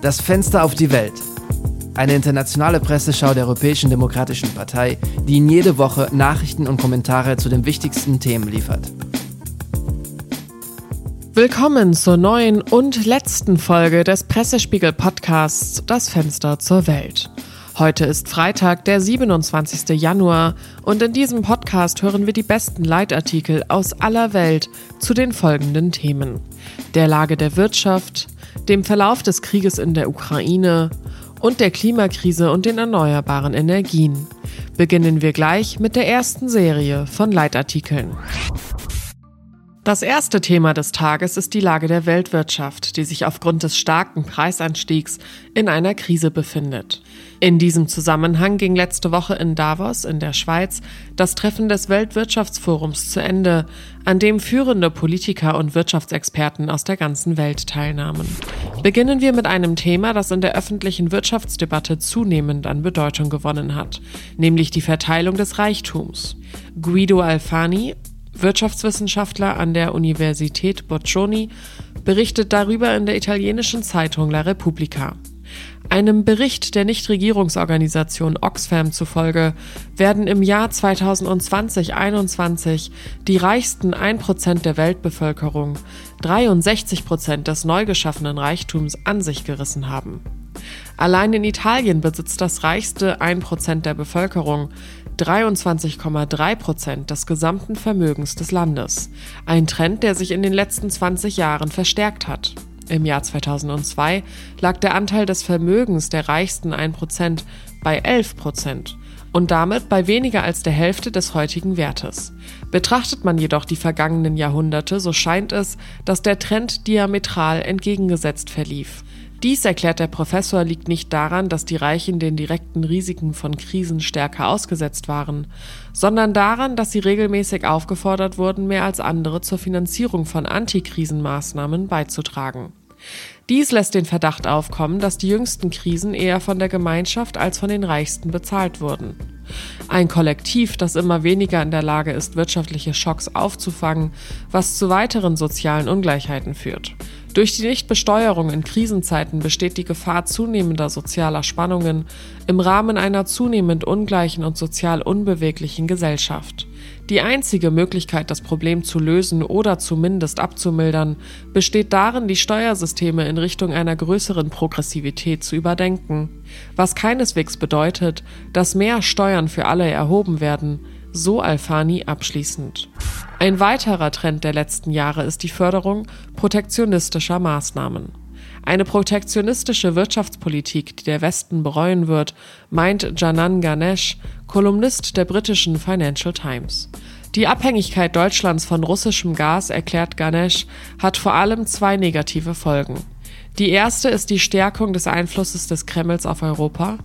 Das Fenster auf die Welt. Eine internationale Presseschau der Europäischen Demokratischen Partei, die Ihnen jede Woche Nachrichten und Kommentare zu den wichtigsten Themen liefert. Willkommen zur neuen und letzten Folge des Pressespiegel Podcasts Das Fenster zur Welt. Heute ist Freitag, der 27. Januar und in diesem Podcast hören wir die besten Leitartikel aus aller Welt zu den folgenden Themen. Der Lage der Wirtschaft, dem Verlauf des Krieges in der Ukraine und der Klimakrise und den erneuerbaren Energien. Beginnen wir gleich mit der ersten Serie von Leitartikeln. Das erste Thema des Tages ist die Lage der Weltwirtschaft, die sich aufgrund des starken Preisanstiegs in einer Krise befindet. In diesem Zusammenhang ging letzte Woche in Davos in der Schweiz das Treffen des Weltwirtschaftsforums zu Ende, an dem führende Politiker und Wirtschaftsexperten aus der ganzen Welt teilnahmen. Beginnen wir mit einem Thema, das in der öffentlichen Wirtschaftsdebatte zunehmend an Bedeutung gewonnen hat, nämlich die Verteilung des Reichtums. Guido Alfani, Wirtschaftswissenschaftler an der Universität Bocconi, berichtet darüber in der italienischen Zeitung La Repubblica. Einem Bericht der Nichtregierungsorganisation Oxfam zufolge werden im Jahr 2020-21 die reichsten 1% der Weltbevölkerung 63% des neu geschaffenen Reichtums an sich gerissen haben. Allein in Italien besitzt das reichste 1% der Bevölkerung 23,3 Prozent des gesamten Vermögens des Landes. Ein Trend, der sich in den letzten 20 Jahren verstärkt hat. Im Jahr 2002 lag der Anteil des Vermögens der reichsten 1 Prozent bei 11 Prozent und damit bei weniger als der Hälfte des heutigen Wertes. Betrachtet man jedoch die vergangenen Jahrhunderte, so scheint es, dass der Trend diametral entgegengesetzt verlief. Dies, erklärt der Professor, liegt nicht daran, dass die Reichen den direkten Risiken von Krisen stärker ausgesetzt waren, sondern daran, dass sie regelmäßig aufgefordert wurden, mehr als andere zur Finanzierung von Antikrisenmaßnahmen beizutragen. Dies lässt den Verdacht aufkommen, dass die jüngsten Krisen eher von der Gemeinschaft als von den Reichsten bezahlt wurden. Ein Kollektiv, das immer weniger in der Lage ist, wirtschaftliche Schocks aufzufangen, was zu weiteren sozialen Ungleichheiten führt. Durch die Nichtbesteuerung in Krisenzeiten besteht die Gefahr zunehmender sozialer Spannungen im Rahmen einer zunehmend ungleichen und sozial unbeweglichen Gesellschaft. Die einzige Möglichkeit, das Problem zu lösen oder zumindest abzumildern, besteht darin, die Steuersysteme in Richtung einer größeren Progressivität zu überdenken, was keineswegs bedeutet, dass mehr Steuern für alle erhoben werden, so Alfani abschließend. Ein weiterer Trend der letzten Jahre ist die Förderung protektionistischer Maßnahmen. Eine protektionistische Wirtschaftspolitik, die der Westen bereuen wird, meint Janan Ganesh, Kolumnist der britischen Financial Times. Die Abhängigkeit Deutschlands von russischem Gas, erklärt Ganesh, hat vor allem zwei negative Folgen. Die erste ist die Stärkung des Einflusses des Kremls auf Europa.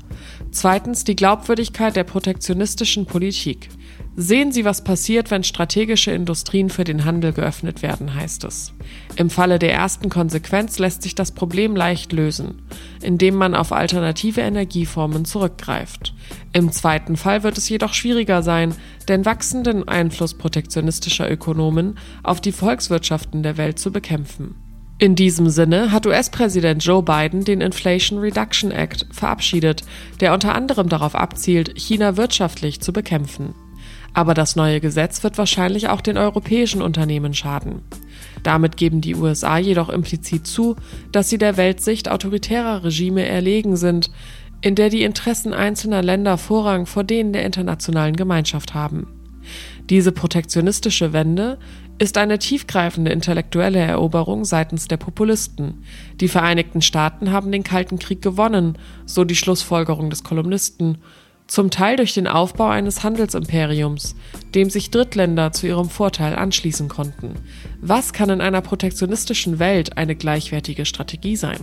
Zweitens die Glaubwürdigkeit der protektionistischen Politik. Sehen Sie, was passiert, wenn strategische Industrien für den Handel geöffnet werden, heißt es. Im Falle der ersten Konsequenz lässt sich das Problem leicht lösen, indem man auf alternative Energieformen zurückgreift. Im zweiten Fall wird es jedoch schwieriger sein, den wachsenden Einfluss protektionistischer Ökonomen auf die Volkswirtschaften der Welt zu bekämpfen. In diesem Sinne hat US-Präsident Joe Biden den Inflation Reduction Act verabschiedet, der unter anderem darauf abzielt, China wirtschaftlich zu bekämpfen. Aber das neue Gesetz wird wahrscheinlich auch den europäischen Unternehmen schaden. Damit geben die USA jedoch implizit zu, dass sie der Weltsicht autoritärer Regime erlegen sind, in der die Interessen einzelner Länder Vorrang vor denen der internationalen Gemeinschaft haben. Diese protektionistische Wende ist eine tiefgreifende intellektuelle Eroberung seitens der Populisten. Die Vereinigten Staaten haben den Kalten Krieg gewonnen, so die Schlussfolgerung des Kolumnisten, zum Teil durch den Aufbau eines Handelsimperiums, dem sich Drittländer zu ihrem Vorteil anschließen konnten. Was kann in einer protektionistischen Welt eine gleichwertige Strategie sein?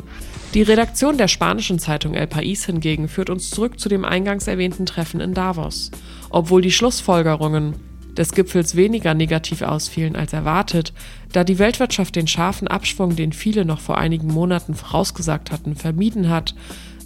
Die Redaktion der spanischen Zeitung El País hingegen führt uns zurück zu dem eingangs erwähnten Treffen in Davos. Obwohl die Schlussfolgerungen des Gipfels weniger negativ ausfielen als erwartet, da die Weltwirtschaft den scharfen Abschwung, den viele noch vor einigen Monaten vorausgesagt hatten, vermieden hat,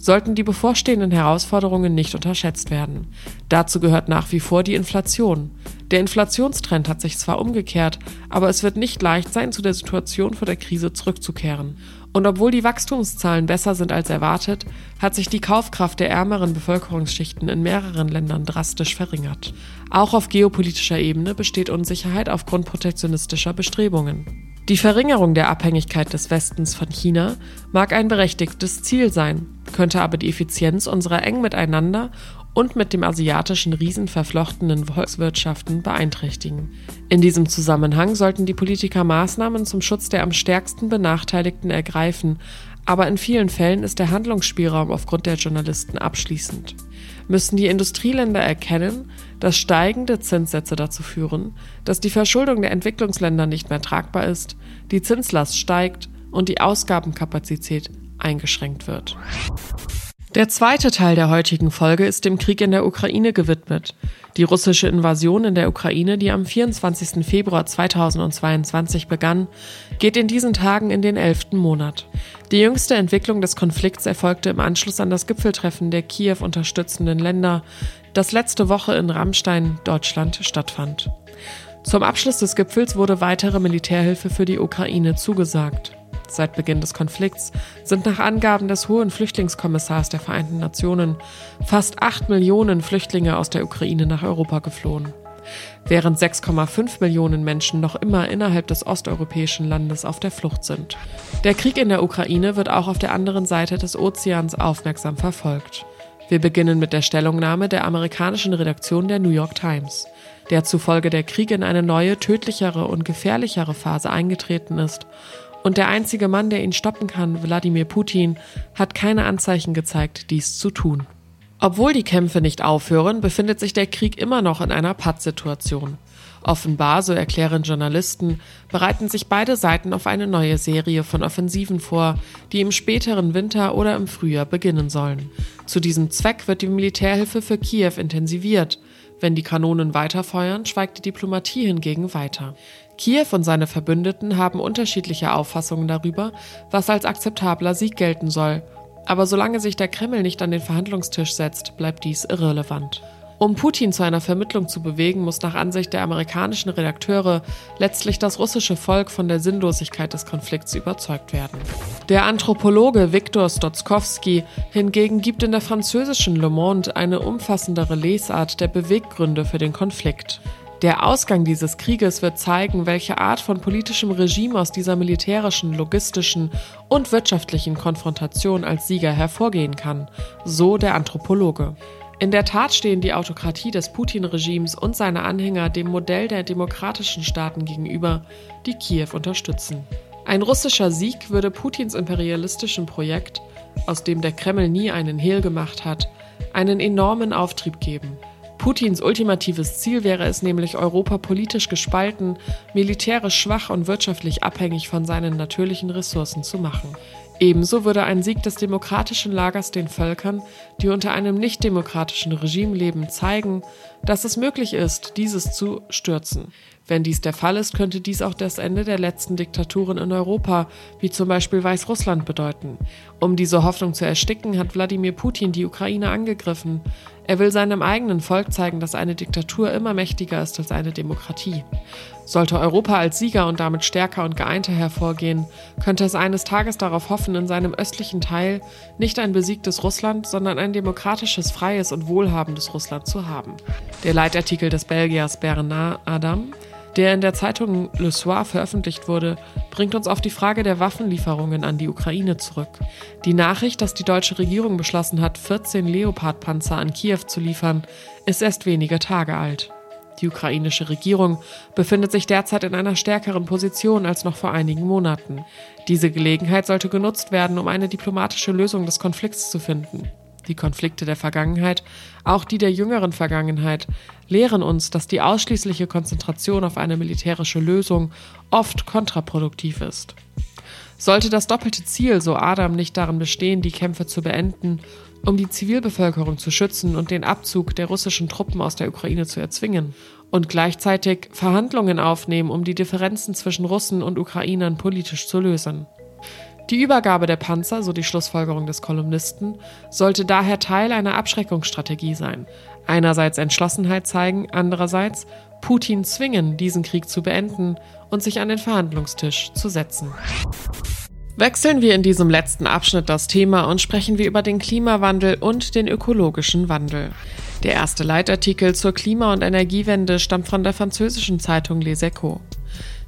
sollten die bevorstehenden Herausforderungen nicht unterschätzt werden. Dazu gehört nach wie vor die Inflation. Der Inflationstrend hat sich zwar umgekehrt, aber es wird nicht leicht sein, zu der Situation vor der Krise zurückzukehren. Und obwohl die Wachstumszahlen besser sind als erwartet, hat sich die Kaufkraft der ärmeren Bevölkerungsschichten in mehreren Ländern drastisch verringert. Auch auf geopolitischer Ebene besteht Unsicherheit aufgrund protektionistischer Bestrebungen. Die Verringerung der Abhängigkeit des Westens von China mag ein berechtigtes Ziel sein, könnte aber die Effizienz unserer eng miteinander und mit dem asiatischen Riesen verflochtenen Volkswirtschaften beeinträchtigen. In diesem Zusammenhang sollten die Politiker Maßnahmen zum Schutz der am stärksten Benachteiligten ergreifen, aber in vielen Fällen ist der Handlungsspielraum aufgrund der Journalisten abschließend. Müssen die Industrieländer erkennen, dass steigende Zinssätze dazu führen, dass die Verschuldung der Entwicklungsländer nicht mehr tragbar ist, die Zinslast steigt und die Ausgabenkapazität eingeschränkt wird. Der zweite Teil der heutigen Folge ist dem Krieg in der Ukraine gewidmet. Die russische Invasion in der Ukraine, die am 24. Februar 2022 begann, geht in diesen Tagen in den elften Monat. Die jüngste Entwicklung des Konflikts erfolgte im Anschluss an das Gipfeltreffen der Kiew unterstützenden Länder, das letzte Woche in Rammstein, Deutschland, stattfand. Zum Abschluss des Gipfels wurde weitere Militärhilfe für die Ukraine zugesagt. Seit Beginn des Konflikts sind nach Angaben des Hohen Flüchtlingskommissars der Vereinten Nationen fast acht Millionen Flüchtlinge aus der Ukraine nach Europa geflohen. Während 6,5 Millionen Menschen noch immer innerhalb des osteuropäischen Landes auf der Flucht sind. Der Krieg in der Ukraine wird auch auf der anderen Seite des Ozeans aufmerksam verfolgt. Wir beginnen mit der Stellungnahme der amerikanischen Redaktion der New York Times, der zufolge der Krieg in eine neue, tödlichere und gefährlichere Phase eingetreten ist und der einzige Mann, der ihn stoppen kann, Wladimir Putin, hat keine Anzeichen gezeigt, dies zu tun. Obwohl die Kämpfe nicht aufhören, befindet sich der Krieg immer noch in einer Pattsituation. Offenbar, so erklären Journalisten, bereiten sich beide Seiten auf eine neue Serie von Offensiven vor, die im späteren Winter oder im Frühjahr beginnen sollen. Zu diesem Zweck wird die Militärhilfe für Kiew intensiviert. Wenn die Kanonen weiterfeuern, schweigt die Diplomatie hingegen weiter. Kiew und seine Verbündeten haben unterschiedliche Auffassungen darüber, was als akzeptabler Sieg gelten soll. Aber solange sich der Kreml nicht an den Verhandlungstisch setzt, bleibt dies irrelevant. Um Putin zu einer Vermittlung zu bewegen, muss nach Ansicht der amerikanischen Redakteure letztlich das russische Volk von der Sinnlosigkeit des Konflikts überzeugt werden. Der Anthropologe Viktor Stotzkowski hingegen gibt in der französischen Le Monde eine umfassendere Lesart der Beweggründe für den Konflikt. Der Ausgang dieses Krieges wird zeigen, welche Art von politischem Regime aus dieser militärischen, logistischen und wirtschaftlichen Konfrontation als Sieger hervorgehen kann, so der Anthropologe. In der Tat stehen die Autokratie des Putin-Regimes und seine Anhänger dem Modell der demokratischen Staaten gegenüber, die Kiew unterstützen. Ein russischer Sieg würde Putins imperialistischen Projekt, aus dem der Kreml nie einen Hehl gemacht hat, einen enormen Auftrieb geben. Putins ultimatives Ziel wäre es nämlich, Europa politisch gespalten, militärisch schwach und wirtschaftlich abhängig von seinen natürlichen Ressourcen zu machen. Ebenso würde ein Sieg des demokratischen Lagers den Völkern, die unter einem nichtdemokratischen Regime leben, zeigen, dass es möglich ist, dieses zu stürzen. Wenn dies der Fall ist, könnte dies auch das Ende der letzten Diktaturen in Europa, wie zum Beispiel Weißrussland, bedeuten. Um diese Hoffnung zu ersticken, hat Wladimir Putin die Ukraine angegriffen. Er will seinem eigenen Volk zeigen, dass eine Diktatur immer mächtiger ist als eine Demokratie. Sollte Europa als Sieger und damit stärker und geeinter hervorgehen, könnte es eines Tages darauf hoffen, in seinem östlichen Teil nicht ein besiegtes Russland, sondern ein demokratisches, freies und wohlhabendes Russland zu haben. Der Leitartikel des Belgiers Bernard Adam der in der Zeitung Le Soir veröffentlicht wurde, bringt uns auf die Frage der Waffenlieferungen an die Ukraine zurück. Die Nachricht, dass die deutsche Regierung beschlossen hat, 14 Leopard-Panzer an Kiew zu liefern, ist erst wenige Tage alt. Die ukrainische Regierung befindet sich derzeit in einer stärkeren Position als noch vor einigen Monaten. Diese Gelegenheit sollte genutzt werden, um eine diplomatische Lösung des Konflikts zu finden. Die Konflikte der Vergangenheit, auch die der jüngeren Vergangenheit, lehren uns, dass die ausschließliche Konzentration auf eine militärische Lösung oft kontraproduktiv ist. Sollte das doppelte Ziel, so Adam, nicht darin bestehen, die Kämpfe zu beenden, um die Zivilbevölkerung zu schützen und den Abzug der russischen Truppen aus der Ukraine zu erzwingen, und gleichzeitig Verhandlungen aufnehmen, um die Differenzen zwischen Russen und Ukrainern politisch zu lösen. Die Übergabe der Panzer, so die Schlussfolgerung des Kolumnisten, sollte daher Teil einer Abschreckungsstrategie sein. Einerseits Entschlossenheit zeigen, andererseits Putin zwingen, diesen Krieg zu beenden und sich an den Verhandlungstisch zu setzen. Wechseln wir in diesem letzten Abschnitt das Thema und sprechen wir über den Klimawandel und den ökologischen Wandel. Der erste Leitartikel zur Klima- und Energiewende stammt von der französischen Zeitung Les Echos.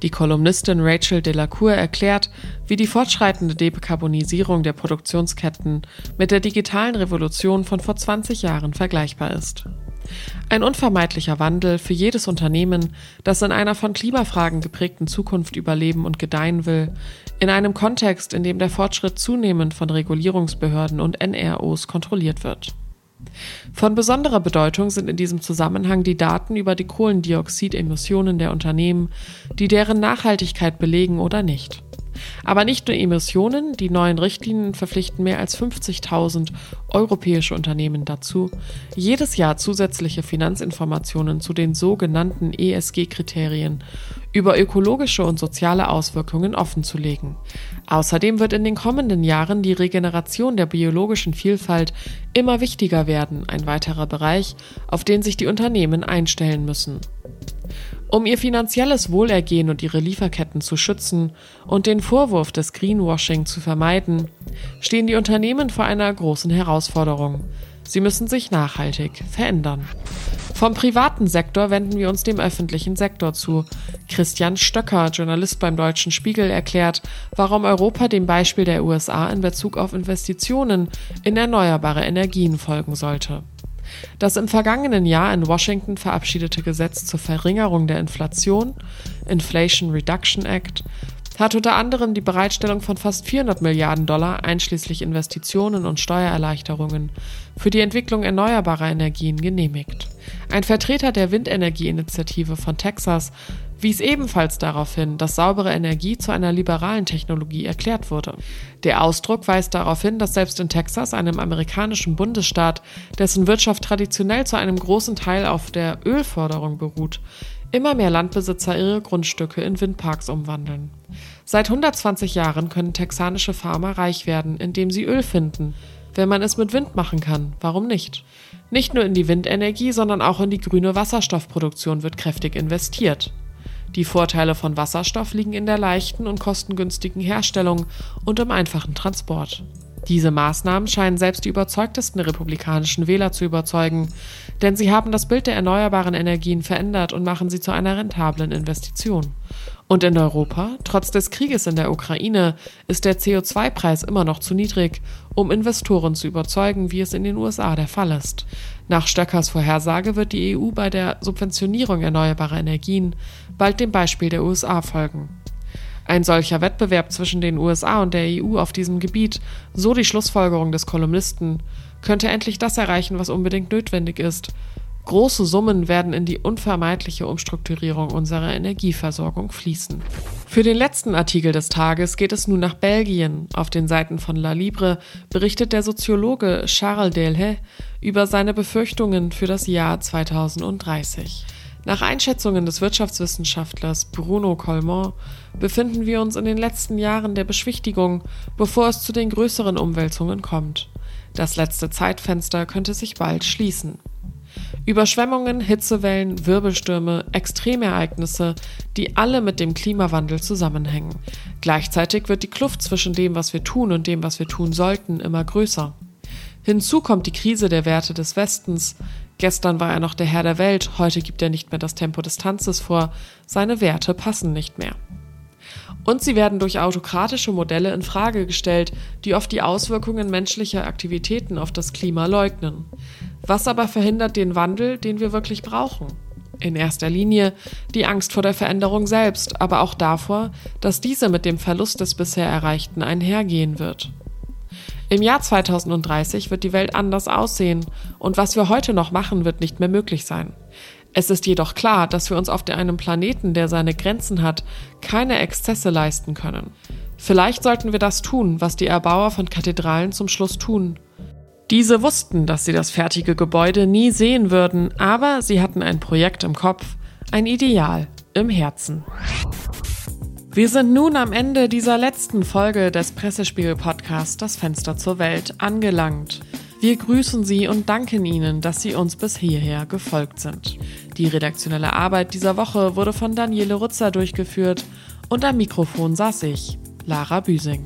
Die Kolumnistin Rachel Delacour erklärt, wie die fortschreitende Dekarbonisierung der Produktionsketten mit der digitalen Revolution von vor 20 Jahren vergleichbar ist. Ein unvermeidlicher Wandel für jedes Unternehmen, das in einer von Klimafragen geprägten Zukunft überleben und gedeihen will, in einem Kontext, in dem der Fortschritt zunehmend von Regulierungsbehörden und NROs kontrolliert wird. Von besonderer Bedeutung sind in diesem Zusammenhang die Daten über die Kohlendioxidemissionen der Unternehmen, die deren Nachhaltigkeit belegen oder nicht. Aber nicht nur Emissionen, die neuen Richtlinien verpflichten mehr als 50.000 europäische Unternehmen dazu, jedes Jahr zusätzliche Finanzinformationen zu den sogenannten ESG-Kriterien über ökologische und soziale Auswirkungen offenzulegen. Außerdem wird in den kommenden Jahren die Regeneration der biologischen Vielfalt immer wichtiger werden, ein weiterer Bereich, auf den sich die Unternehmen einstellen müssen. Um ihr finanzielles Wohlergehen und ihre Lieferketten zu schützen und den Vorwurf des Greenwashing zu vermeiden, stehen die Unternehmen vor einer großen Herausforderung. Sie müssen sich nachhaltig verändern. Vom privaten Sektor wenden wir uns dem öffentlichen Sektor zu. Christian Stöcker, Journalist beim Deutschen Spiegel, erklärt, warum Europa dem Beispiel der USA in Bezug auf Investitionen in erneuerbare Energien folgen sollte. Das im vergangenen Jahr in Washington verabschiedete Gesetz zur Verringerung der Inflation, Inflation Reduction Act, hat unter anderem die Bereitstellung von fast 400 Milliarden Dollar einschließlich Investitionen und Steuererleichterungen für die Entwicklung erneuerbarer Energien genehmigt. Ein Vertreter der Windenergieinitiative von Texas wies ebenfalls darauf hin, dass saubere Energie zu einer liberalen Technologie erklärt wurde. Der Ausdruck weist darauf hin, dass selbst in Texas, einem amerikanischen Bundesstaat, dessen Wirtschaft traditionell zu einem großen Teil auf der Ölförderung beruht, immer mehr Landbesitzer ihre Grundstücke in Windparks umwandeln. Seit 120 Jahren können texanische Farmer reich werden, indem sie Öl finden. Wenn man es mit Wind machen kann, warum nicht? Nicht nur in die Windenergie, sondern auch in die grüne Wasserstoffproduktion wird kräftig investiert. Die Vorteile von Wasserstoff liegen in der leichten und kostengünstigen Herstellung und im einfachen Transport. Diese Maßnahmen scheinen selbst die überzeugtesten republikanischen Wähler zu überzeugen, denn sie haben das Bild der erneuerbaren Energien verändert und machen sie zu einer rentablen Investition. Und in Europa, trotz des Krieges in der Ukraine, ist der CO2-Preis immer noch zu niedrig, um Investoren zu überzeugen, wie es in den USA der Fall ist. Nach Stöckers Vorhersage wird die EU bei der Subventionierung erneuerbarer Energien bald dem Beispiel der USA folgen. Ein solcher Wettbewerb zwischen den USA und der EU auf diesem Gebiet, so die Schlussfolgerung des Kolumnisten, könnte endlich das erreichen, was unbedingt notwendig ist, Große Summen werden in die unvermeidliche Umstrukturierung unserer Energieversorgung fließen. Für den letzten Artikel des Tages geht es nun nach Belgien. Auf den Seiten von La Libre berichtet der Soziologe Charles Delhaye über seine Befürchtungen für das Jahr 2030. Nach Einschätzungen des Wirtschaftswissenschaftlers Bruno Colmont befinden wir uns in den letzten Jahren der Beschwichtigung, bevor es zu den größeren Umwälzungen kommt. Das letzte Zeitfenster könnte sich bald schließen. Überschwemmungen, Hitzewellen, Wirbelstürme, Extremereignisse, die alle mit dem Klimawandel zusammenhängen. Gleichzeitig wird die Kluft zwischen dem, was wir tun und dem, was wir tun sollten, immer größer. Hinzu kommt die Krise der Werte des Westens. Gestern war er noch der Herr der Welt, heute gibt er nicht mehr das Tempo des Tanzes vor, seine Werte passen nicht mehr. Und sie werden durch autokratische Modelle in Frage gestellt, die oft die Auswirkungen menschlicher Aktivitäten auf das Klima leugnen. Was aber verhindert den Wandel, den wir wirklich brauchen? In erster Linie die Angst vor der Veränderung selbst, aber auch davor, dass diese mit dem Verlust des bisher Erreichten einhergehen wird. Im Jahr 2030 wird die Welt anders aussehen und was wir heute noch machen, wird nicht mehr möglich sein. Es ist jedoch klar, dass wir uns auf einem Planeten, der seine Grenzen hat, keine Exzesse leisten können. Vielleicht sollten wir das tun, was die Erbauer von Kathedralen zum Schluss tun. Diese wussten, dass sie das fertige Gebäude nie sehen würden, aber sie hatten ein Projekt im Kopf, ein Ideal im Herzen. Wir sind nun am Ende dieser letzten Folge des Pressespiegel-Podcasts Das Fenster zur Welt angelangt. Wir grüßen Sie und danken Ihnen, dass Sie uns bis hierher gefolgt sind. Die redaktionelle Arbeit dieser Woche wurde von Daniele Rutzer durchgeführt und am Mikrofon saß ich, Lara Büsing.